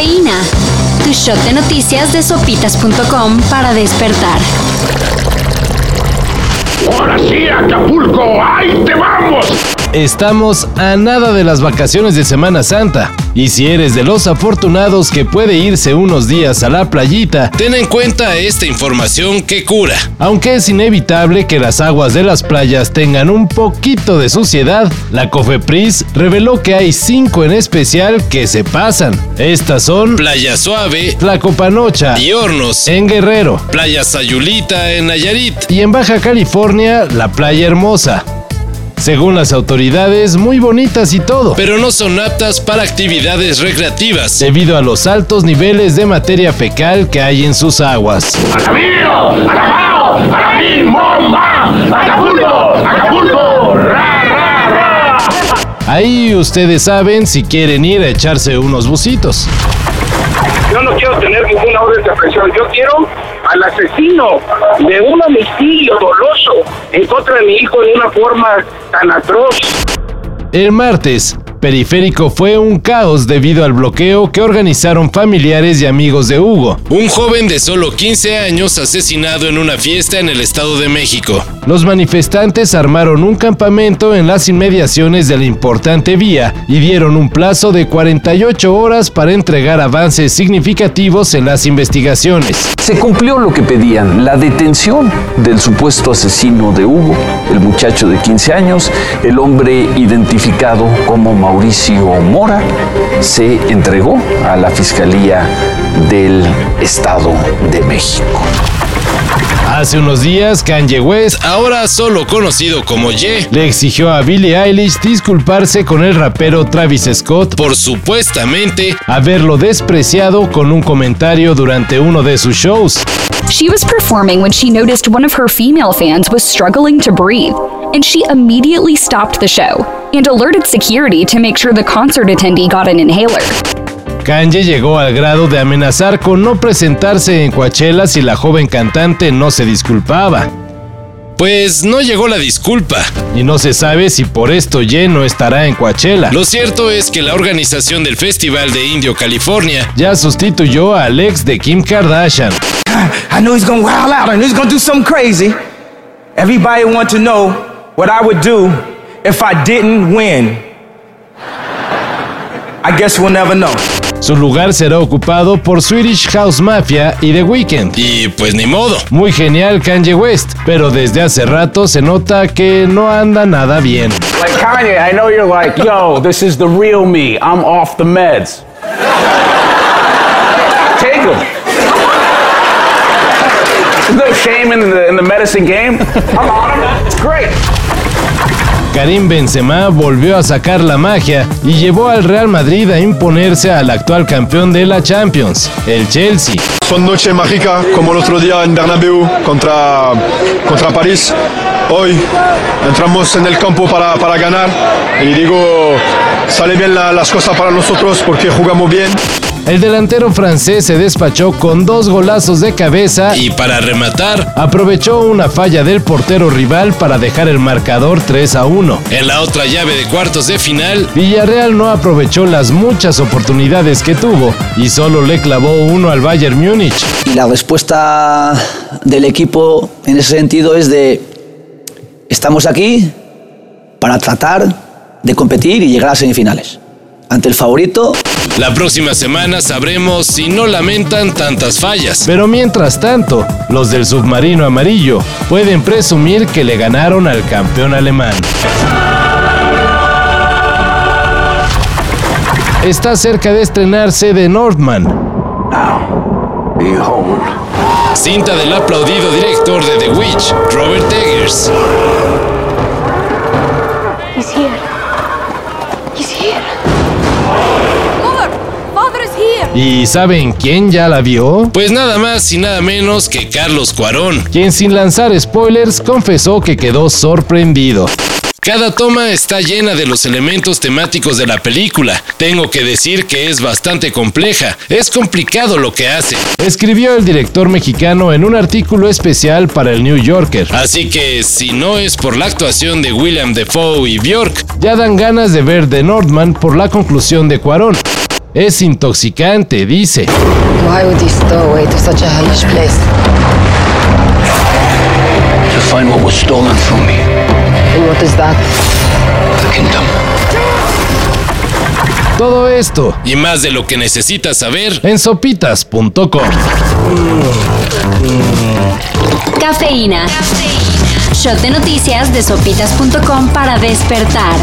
Cafeína. Tu shot de noticias de sopitas.com para despertar. ¡Ahora sí, Acapulco! ¡Ahí te vamos! Estamos a nada de las vacaciones de Semana Santa. Y si eres de los afortunados que puede irse unos días a la playita, ten en cuenta esta información que cura. Aunque es inevitable que las aguas de las playas tengan un poquito de suciedad, la Cofepris reveló que hay cinco en especial que se pasan. Estas son Playa Suave, Tlacopanocha y Hornos en Guerrero, Playa Sayulita en Nayarit y en Baja California la Playa Hermosa. Según las autoridades, muy bonitas y todo, pero no son aptas para actividades recreativas debido a los altos niveles de materia fecal que hay en sus aguas. ¡Alabío! ¡Alabao! ¡Alabín! ¡Bomba! ¡Acapulco! ¡Acapulco! ¡Ra, ra, ra! Ahí ustedes saben si quieren ir a echarse unos bucitos. Yo no quiero tener ninguna orden de aprehensión. Yo quiero al asesino de un homicidio doloso en contra de mi hijo de una forma tan atroz. El martes, Periférico fue un caos debido al bloqueo que organizaron familiares y amigos de Hugo, un joven de solo 15 años asesinado en una fiesta en el Estado de México. Los manifestantes armaron un campamento en las inmediaciones de la importante vía y dieron un plazo de 48 horas para entregar avances significativos en las investigaciones. Se cumplió lo que pedían, la detención del supuesto asesino de Hugo, el muchacho de 15 años, el hombre identificado como Mauricio Mora, se entregó a la Fiscalía del Estado de México. Hace unos días, Kanye West, ahora solo conocido como Ye, le exigió a Billie Eilish disculparse con el rapero Travis Scott por supuestamente haberlo despreciado con un comentario durante uno de sus shows. She was performing when she noticed one of her female fans was struggling to breathe, and she immediately stopped the show and alerted security to make sure the concert attendee got an inhaler. Kanye llegó al grado de amenazar con no presentarse en Coachella si la joven cantante no se disculpaba. Pues no llegó la disculpa, y no se sabe si por esto Ye no estará en Coachella. Lo cierto es que la organización del Festival de Indio, California, ya sustituyó al ex de Kim Kardashian. I know he's gonna wild out. I know he's gonna do something crazy. Everybody want to know what I would do if I didn't win. I guess we'll never know. Su lugar será ocupado por Swedish House Mafia y The Weeknd. Y pues ni modo. Muy genial Kanye West, pero desde hace rato se nota que no anda nada bien. Like Kanye, I know you're like, yo, this is the real me. I'm off the meds. Take them. There's no shame in the, in the medicine game. I'm on them. It's great. Karim Benzema volvió a sacar la magia y llevó al Real Madrid a imponerse al actual campeón de la Champions, el Chelsea. Son noche mágica como el otro día en Bernabéu contra, contra París. Hoy entramos en el campo para, para ganar y digo, sale bien la- las cosas para nosotros porque jugamos bien. El delantero francés se despachó con dos golazos de cabeza y para rematar aprovechó una falla del portero rival para dejar el marcador 3 a 1. En la otra llave de cuartos de final, Villarreal no aprovechó las muchas oportunidades que tuvo y solo le clavó uno al Bayern Múnich. Y la respuesta del equipo en ese sentido es de estamos aquí para tratar de competir y llegar a semifinales. Ante el favorito, La próxima semana sabremos si no lamentan tantas fallas. Pero mientras tanto, los del submarino amarillo pueden presumir que le ganaron al campeón alemán. Está cerca de estrenarse The Northman. Cinta del aplaudido director de The Witch, Robert Eggers. He's here. ¿Y saben quién ya la vio? Pues nada más y nada menos que Carlos Cuarón, quien sin lanzar spoilers confesó que quedó sorprendido. Cada toma está llena de los elementos temáticos de la película. Tengo que decir que es bastante compleja. Es complicado lo que hace. Escribió el director mexicano en un artículo especial para el New Yorker. Así que si no es por la actuación de William Defoe y Bjork, ya dan ganas de ver The Northman por la conclusión de Cuarón. Es intoxicante, dice. Why would he stow away to such a hellish place? To find what was stolen from me. And what is that? The kingdom. Todo esto Y más de lo que necesitas saber. en sopitas.com. Cafeína. Shot de noticias de sopitas.com para despertar.